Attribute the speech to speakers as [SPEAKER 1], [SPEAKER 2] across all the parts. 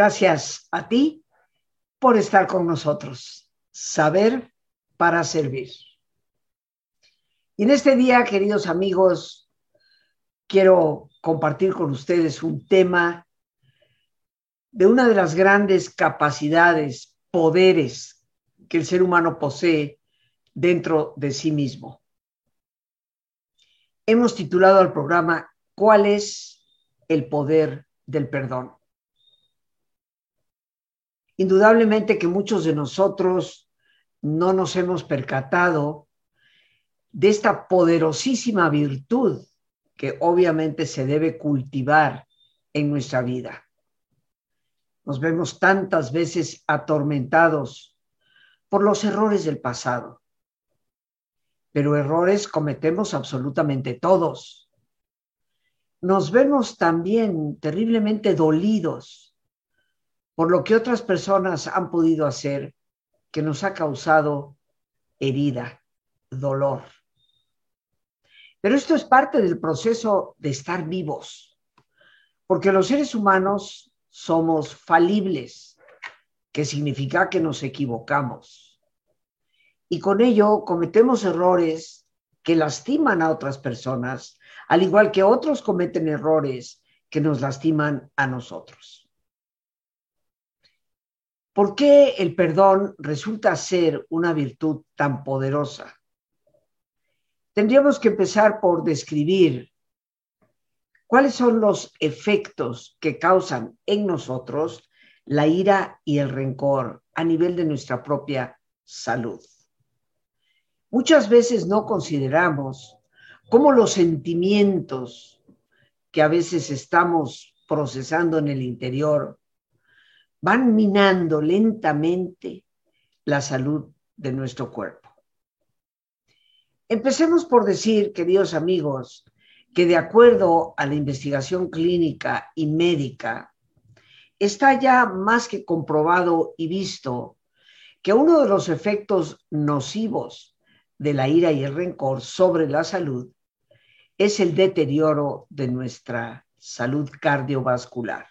[SPEAKER 1] Gracias a ti por estar con nosotros. Saber para servir. Y en este día, queridos amigos, quiero compartir con ustedes un tema de una de las grandes capacidades, poderes que el ser humano posee dentro de sí mismo. Hemos titulado al programa ¿Cuál es el poder del perdón? Indudablemente que muchos de nosotros no nos hemos percatado de esta poderosísima virtud que obviamente se debe cultivar en nuestra vida. Nos vemos tantas veces atormentados por los errores del pasado, pero errores cometemos absolutamente todos. Nos vemos también terriblemente dolidos por lo que otras personas han podido hacer que nos ha causado herida, dolor. Pero esto es parte del proceso de estar vivos, porque los seres humanos somos falibles, que significa que nos equivocamos. Y con ello cometemos errores que lastiman a otras personas, al igual que otros cometen errores que nos lastiman a nosotros. ¿Por qué el perdón resulta ser una virtud tan poderosa? Tendríamos que empezar por describir cuáles son los efectos que causan en nosotros la ira y el rencor a nivel de nuestra propia salud. Muchas veces no consideramos cómo los sentimientos que a veces estamos procesando en el interior van minando lentamente la salud de nuestro cuerpo. Empecemos por decir, queridos amigos, que de acuerdo a la investigación clínica y médica, está ya más que comprobado y visto que uno de los efectos nocivos de la ira y el rencor sobre la salud es el deterioro de nuestra salud cardiovascular.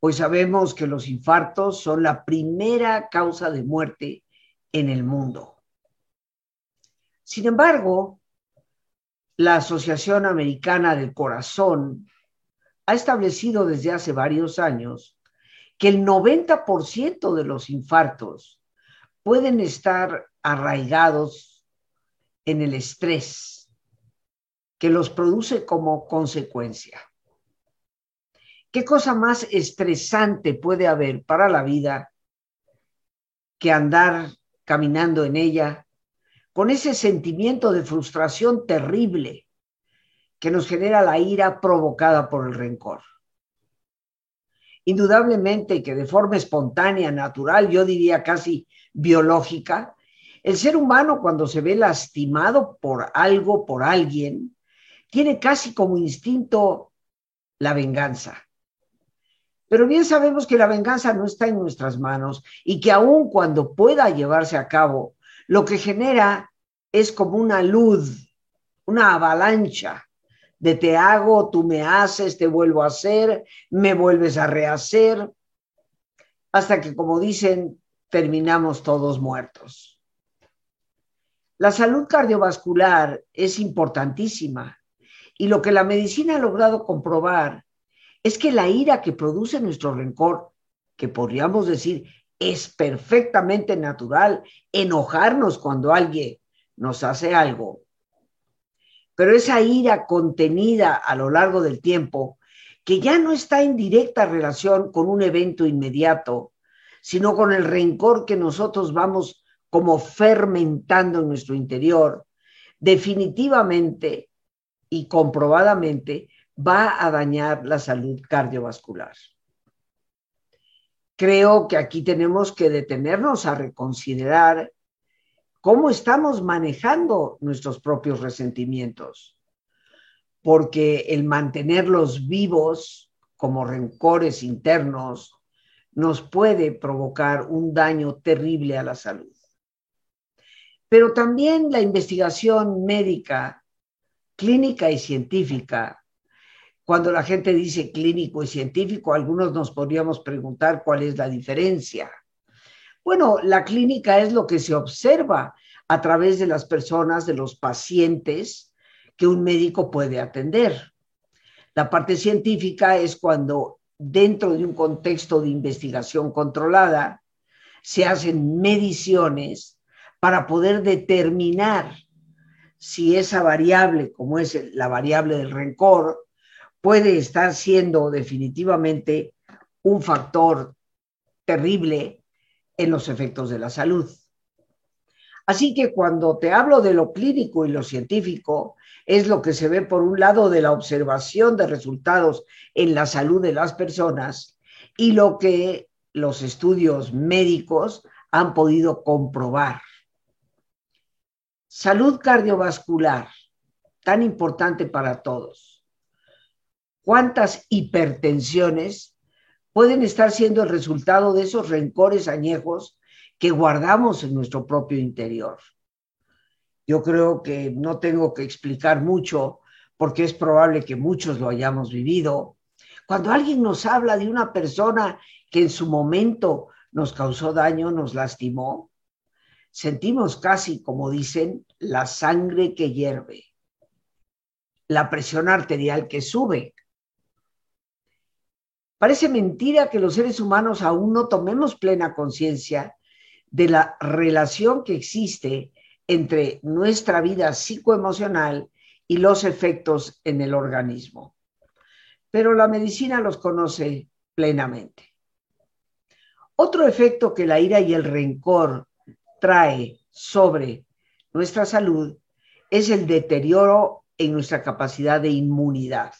[SPEAKER 1] Hoy sabemos que los infartos son la primera causa de muerte en el mundo. Sin embargo, la Asociación Americana del Corazón ha establecido desde hace varios años que el 90% de los infartos pueden estar arraigados en el estrés que los produce como consecuencia. ¿Qué cosa más estresante puede haber para la vida que andar caminando en ella con ese sentimiento de frustración terrible que nos genera la ira provocada por el rencor? Indudablemente que de forma espontánea, natural, yo diría casi biológica, el ser humano cuando se ve lastimado por algo, por alguien, tiene casi como instinto la venganza. Pero bien sabemos que la venganza no está en nuestras manos y que aun cuando pueda llevarse a cabo, lo que genera es como una luz, una avalancha de te hago, tú me haces, te vuelvo a hacer, me vuelves a rehacer, hasta que, como dicen, terminamos todos muertos. La salud cardiovascular es importantísima y lo que la medicina ha logrado comprobar es que la ira que produce nuestro rencor, que podríamos decir es perfectamente natural, enojarnos cuando alguien nos hace algo, pero esa ira contenida a lo largo del tiempo, que ya no está en directa relación con un evento inmediato, sino con el rencor que nosotros vamos como fermentando en nuestro interior, definitivamente y comprobadamente va a dañar la salud cardiovascular. Creo que aquí tenemos que detenernos a reconsiderar cómo estamos manejando nuestros propios resentimientos, porque el mantenerlos vivos como rencores internos nos puede provocar un daño terrible a la salud. Pero también la investigación médica, clínica y científica Cuando la gente dice clínico y científico, algunos nos podríamos preguntar cuál es la diferencia. Bueno, la clínica es lo que se observa a través de las personas, de los pacientes que un médico puede atender. La parte científica es cuando dentro de un contexto de investigación controlada se hacen mediciones para poder determinar si esa variable, como es la variable del rencor, puede estar siendo definitivamente un factor terrible en los efectos de la salud. Así que cuando te hablo de lo clínico y lo científico, es lo que se ve por un lado de la observación de resultados en la salud de las personas y lo que los estudios médicos han podido comprobar. Salud cardiovascular, tan importante para todos. ¿Cuántas hipertensiones pueden estar siendo el resultado de esos rencores añejos que guardamos en nuestro propio interior? Yo creo que no tengo que explicar mucho porque es probable que muchos lo hayamos vivido. Cuando alguien nos habla de una persona que en su momento nos causó daño, nos lastimó, sentimos casi, como dicen, la sangre que hierve, la presión arterial que sube. Parece mentira que los seres humanos aún no tomemos plena conciencia de la relación que existe entre nuestra vida psicoemocional y los efectos en el organismo. Pero la medicina los conoce plenamente. Otro efecto que la ira y el rencor trae sobre nuestra salud es el deterioro en nuestra capacidad de inmunidad.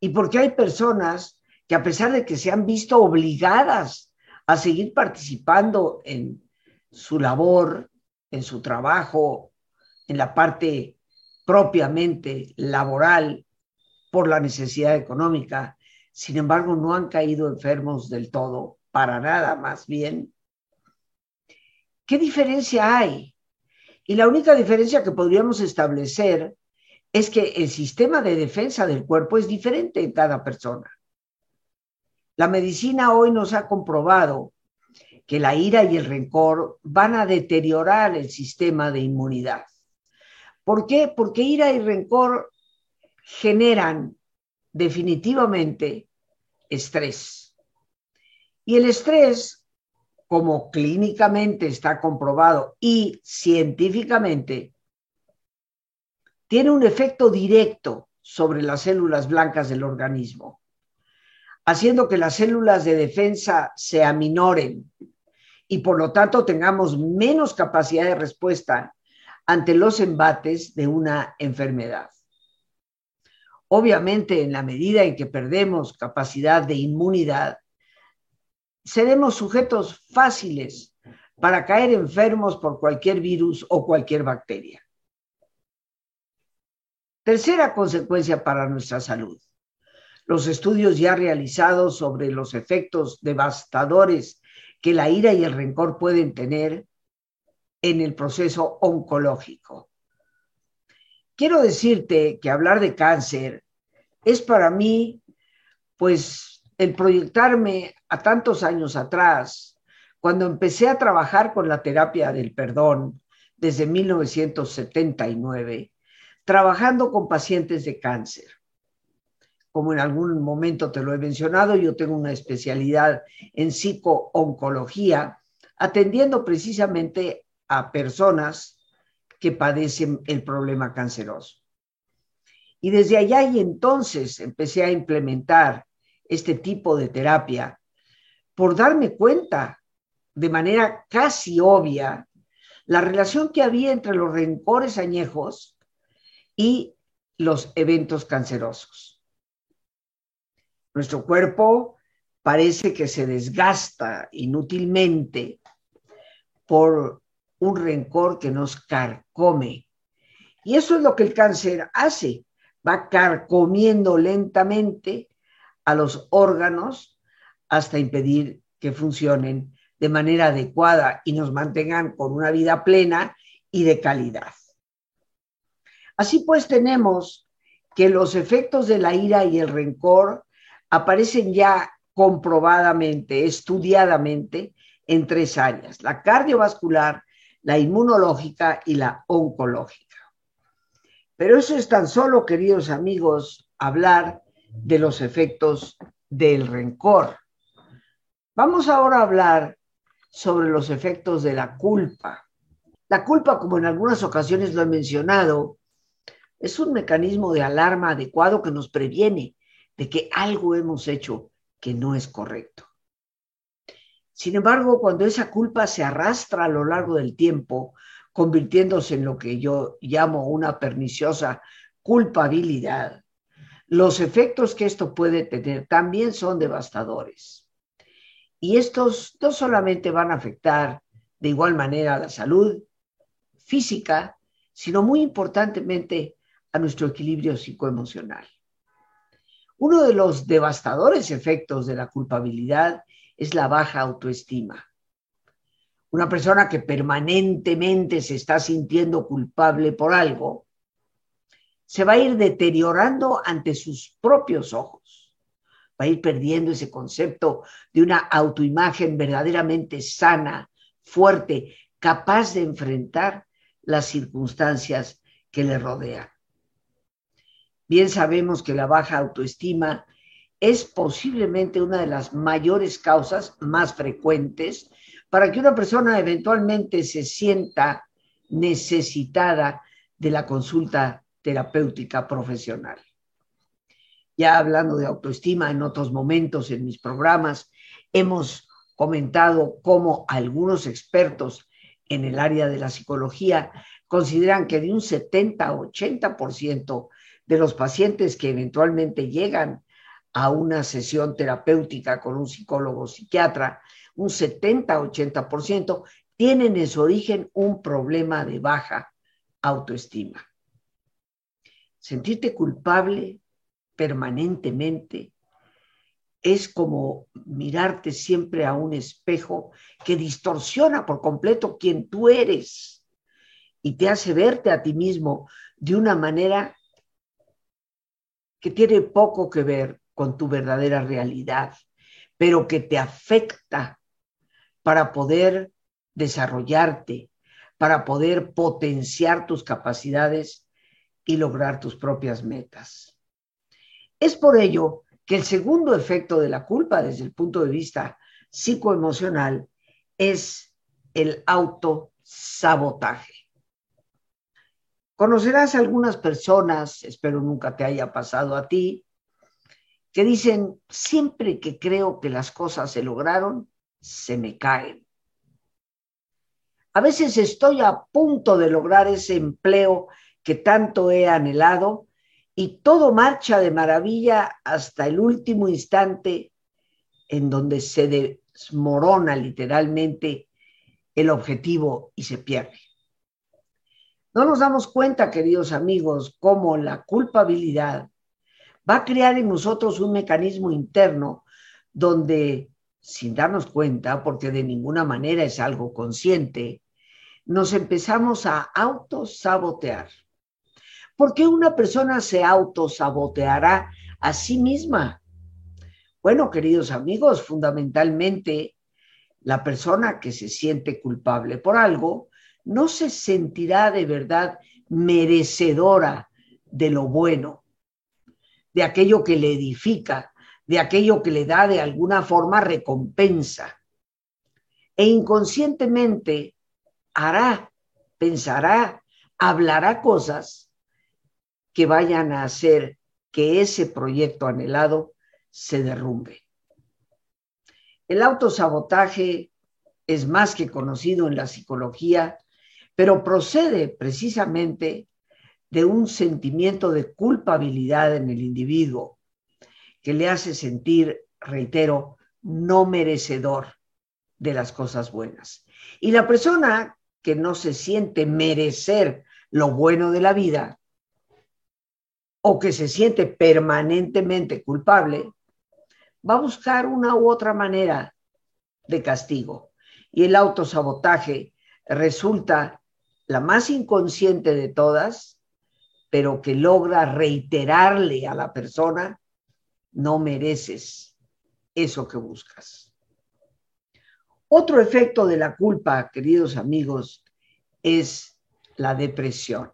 [SPEAKER 1] Y porque hay personas que a pesar de que se han visto obligadas a seguir participando en su labor, en su trabajo, en la parte propiamente laboral por la necesidad económica, sin embargo no han caído enfermos del todo, para nada más bien. ¿Qué diferencia hay? Y la única diferencia que podríamos establecer es que el sistema de defensa del cuerpo es diferente en cada persona. La medicina hoy nos ha comprobado que la ira y el rencor van a deteriorar el sistema de inmunidad. ¿Por qué? Porque ira y rencor generan definitivamente estrés. Y el estrés, como clínicamente está comprobado y científicamente, tiene un efecto directo sobre las células blancas del organismo, haciendo que las células de defensa se aminoren y por lo tanto tengamos menos capacidad de respuesta ante los embates de una enfermedad. Obviamente, en la medida en que perdemos capacidad de inmunidad, seremos sujetos fáciles para caer enfermos por cualquier virus o cualquier bacteria. Tercera consecuencia para nuestra salud. Los estudios ya realizados sobre los efectos devastadores que la ira y el rencor pueden tener en el proceso oncológico. Quiero decirte que hablar de cáncer es para mí, pues, el proyectarme a tantos años atrás, cuando empecé a trabajar con la terapia del perdón desde 1979, trabajando con pacientes de cáncer como en algún momento te lo he mencionado, yo tengo una especialidad en psicooncología, atendiendo precisamente a personas que padecen el problema canceroso. Y desde allá y entonces empecé a implementar este tipo de terapia por darme cuenta de manera casi obvia la relación que había entre los rencores añejos y los eventos cancerosos. Nuestro cuerpo parece que se desgasta inútilmente por un rencor que nos carcome. Y eso es lo que el cáncer hace. Va carcomiendo lentamente a los órganos hasta impedir que funcionen de manera adecuada y nos mantengan con una vida plena y de calidad. Así pues tenemos que los efectos de la ira y el rencor aparecen ya comprobadamente, estudiadamente, en tres áreas, la cardiovascular, la inmunológica y la oncológica. Pero eso es tan solo, queridos amigos, hablar de los efectos del rencor. Vamos ahora a hablar sobre los efectos de la culpa. La culpa, como en algunas ocasiones lo he mencionado, es un mecanismo de alarma adecuado que nos previene de que algo hemos hecho que no es correcto. Sin embargo, cuando esa culpa se arrastra a lo largo del tiempo, convirtiéndose en lo que yo llamo una perniciosa culpabilidad, los efectos que esto puede tener también son devastadores. Y estos no solamente van a afectar de igual manera a la salud física, sino muy importantemente a nuestro equilibrio psicoemocional. Uno de los devastadores efectos de la culpabilidad es la baja autoestima. Una persona que permanentemente se está sintiendo culpable por algo, se va a ir deteriorando ante sus propios ojos. Va a ir perdiendo ese concepto de una autoimagen verdaderamente sana, fuerte, capaz de enfrentar las circunstancias que le rodean. Bien sabemos que la baja autoestima es posiblemente una de las mayores causas más frecuentes para que una persona eventualmente se sienta necesitada de la consulta terapéutica profesional. Ya hablando de autoestima en otros momentos en mis programas, hemos comentado cómo algunos expertos en el área de la psicología consideran que de un 70 a 80% de los pacientes que eventualmente llegan a una sesión terapéutica con un psicólogo o psiquiatra, un 70-80% tienen en su origen un problema de baja autoestima. Sentirte culpable permanentemente es como mirarte siempre a un espejo que distorsiona por completo quien tú eres y te hace verte a ti mismo de una manera que tiene poco que ver con tu verdadera realidad, pero que te afecta para poder desarrollarte, para poder potenciar tus capacidades y lograr tus propias metas. Es por ello que el segundo efecto de la culpa desde el punto de vista psicoemocional es el autosabotaje. Conocerás algunas personas, espero nunca te haya pasado a ti, que dicen, siempre que creo que las cosas se lograron, se me caen. A veces estoy a punto de lograr ese empleo que tanto he anhelado y todo marcha de maravilla hasta el último instante en donde se desmorona literalmente el objetivo y se pierde. No nos damos cuenta, queridos amigos, cómo la culpabilidad va a crear en nosotros un mecanismo interno donde, sin darnos cuenta, porque de ninguna manera es algo consciente, nos empezamos a autosabotear. ¿Por qué una persona se autosaboteará a sí misma? Bueno, queridos amigos, fundamentalmente la persona que se siente culpable por algo no se sentirá de verdad merecedora de lo bueno, de aquello que le edifica, de aquello que le da de alguna forma recompensa. E inconscientemente hará, pensará, hablará cosas que vayan a hacer que ese proyecto anhelado se derrumbe. El autosabotaje es más que conocido en la psicología pero procede precisamente de un sentimiento de culpabilidad en el individuo que le hace sentir, reitero, no merecedor de las cosas buenas. Y la persona que no se siente merecer lo bueno de la vida o que se siente permanentemente culpable, va a buscar una u otra manera de castigo. Y el autosabotaje resulta la más inconsciente de todas, pero que logra reiterarle a la persona, no mereces eso que buscas. Otro efecto de la culpa, queridos amigos, es la depresión.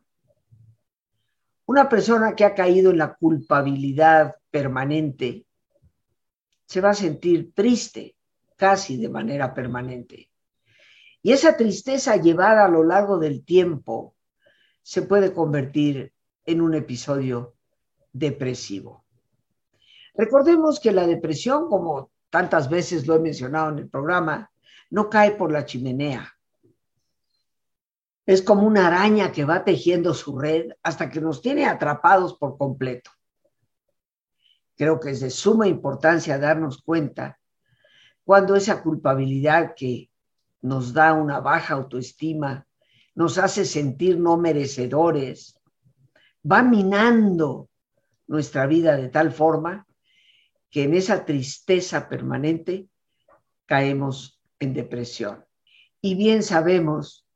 [SPEAKER 1] Una persona que ha caído en la culpabilidad permanente se va a sentir triste casi de manera permanente. Y esa tristeza llevada a lo largo del tiempo se puede convertir en un episodio depresivo. Recordemos que la depresión, como tantas veces lo he mencionado en el programa, no cae por la chimenea. Es como una araña que va tejiendo su red hasta que nos tiene atrapados por completo. Creo que es de suma importancia darnos cuenta cuando esa culpabilidad que nos da una baja autoestima, nos hace sentir no merecedores, va minando nuestra vida de tal forma que en esa tristeza permanente caemos en depresión. Y bien sabemos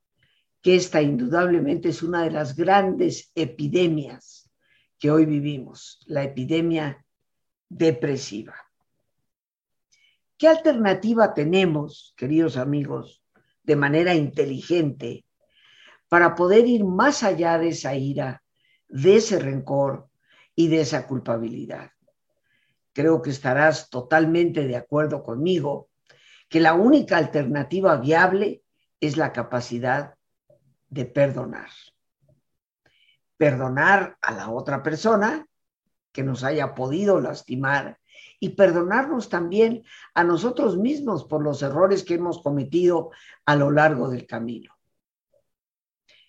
[SPEAKER 1] que esta indudablemente es una de las grandes epidemias que hoy vivimos, la epidemia depresiva. ¿Qué alternativa tenemos, queridos amigos, de manera inteligente para poder ir más allá de esa ira, de ese rencor y de esa culpabilidad? Creo que estarás totalmente de acuerdo conmigo que la única alternativa viable es la capacidad de perdonar. Perdonar a la otra persona que nos haya podido lastimar y perdonarnos también a nosotros mismos por los errores que hemos cometido a lo largo del camino.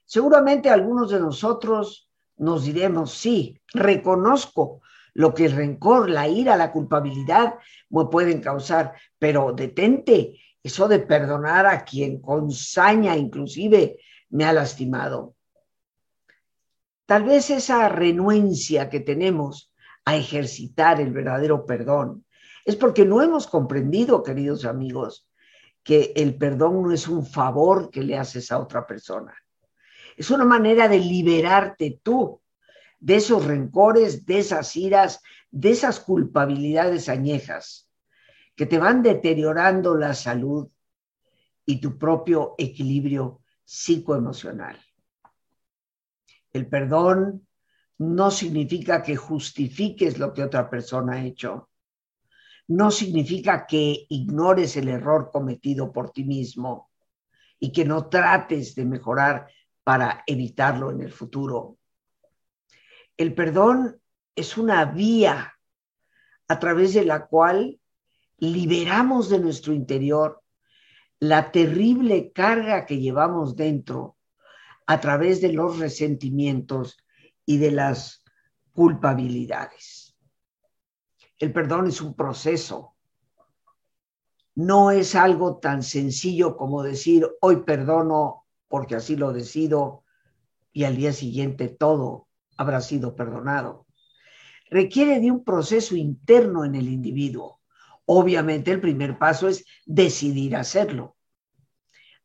[SPEAKER 1] Seguramente algunos de nosotros nos diremos, sí, reconozco lo que el rencor, la ira, la culpabilidad me pueden causar, pero detente, eso de perdonar a quien con saña inclusive me ha lastimado. Tal vez esa renuencia que tenemos a ejercitar el verdadero perdón es porque no hemos comprendido, queridos amigos, que el perdón no es un favor que le haces a otra persona. Es una manera de liberarte tú de esos rencores, de esas iras, de esas culpabilidades añejas que te van deteriorando la salud y tu propio equilibrio psicoemocional. El perdón no significa que justifiques lo que otra persona ha hecho. No significa que ignores el error cometido por ti mismo y que no trates de mejorar para evitarlo en el futuro. El perdón es una vía a través de la cual liberamos de nuestro interior la terrible carga que llevamos dentro a través de los resentimientos y de las culpabilidades. El perdón es un proceso. No es algo tan sencillo como decir, hoy perdono porque así lo decido y al día siguiente todo habrá sido perdonado. Requiere de un proceso interno en el individuo. Obviamente el primer paso es decidir hacerlo.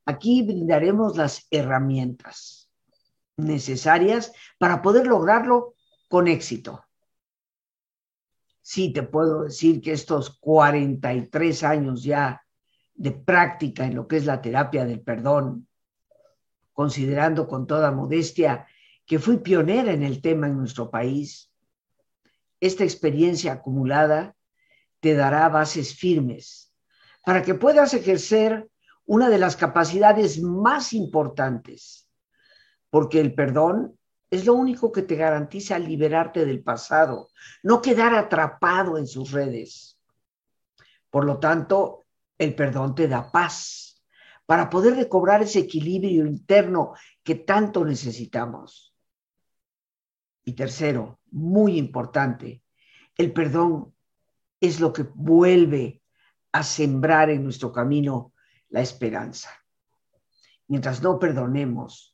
[SPEAKER 1] Aquí brindaremos las herramientas necesarias para poder lograrlo con éxito. Sí, te puedo decir que estos 43 años ya de práctica en lo que es la terapia del perdón, considerando con toda modestia que fui pionera en el tema en nuestro país, esta experiencia acumulada te dará bases firmes para que puedas ejercer una de las capacidades más importantes, porque el perdón es lo único que te garantiza liberarte del pasado, no quedar atrapado en sus redes. Por lo tanto, el perdón te da paz para poder recobrar ese equilibrio interno que tanto necesitamos. Y tercero, muy importante, el perdón es lo que vuelve a sembrar en nuestro camino la esperanza. Mientras no perdonemos,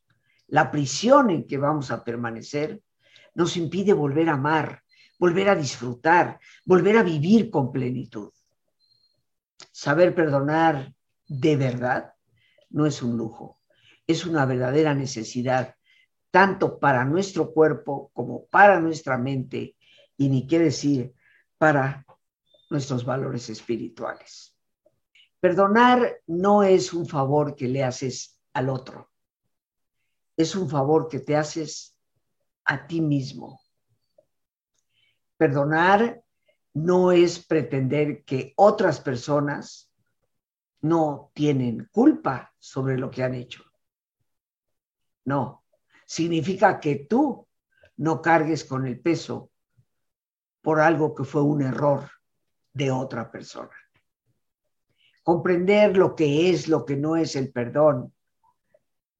[SPEAKER 1] la prisión en que vamos a permanecer nos impide volver a amar, volver a disfrutar, volver a vivir con plenitud. Saber perdonar de verdad no es un lujo, es una verdadera necesidad tanto para nuestro cuerpo como para nuestra mente y ni qué decir para nuestros valores espirituales. Perdonar no es un favor que le haces al otro, es un favor que te haces a ti mismo. Perdonar no es pretender que otras personas no tienen culpa sobre lo que han hecho. No, significa que tú no cargues con el peso por algo que fue un error de otra persona. Comprender lo que es, lo que no es el perdón,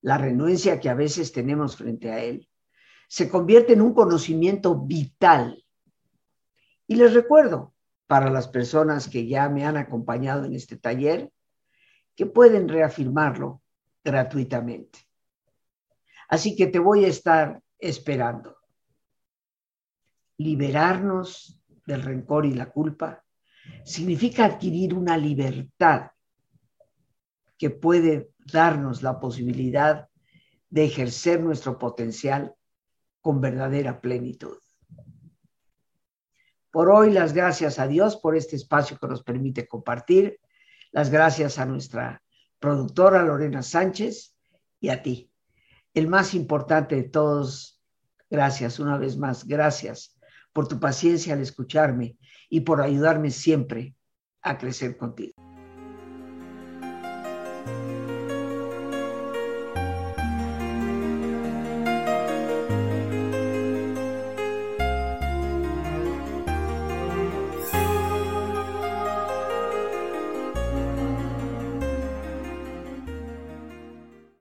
[SPEAKER 1] la renuencia que a veces tenemos frente a él, se convierte en un conocimiento vital. Y les recuerdo, para las personas que ya me han acompañado en este taller, que pueden reafirmarlo gratuitamente. Así que te voy a estar esperando. Liberarnos del rencor y la culpa significa adquirir una libertad que puede darnos la posibilidad de ejercer nuestro potencial con verdadera plenitud. Por hoy, las gracias a Dios por este espacio que nos permite compartir. Las gracias a nuestra productora Lorena Sánchez y a ti. El más importante de todos, gracias una vez más, gracias por tu paciencia al escucharme y por ayudarme siempre a crecer contigo.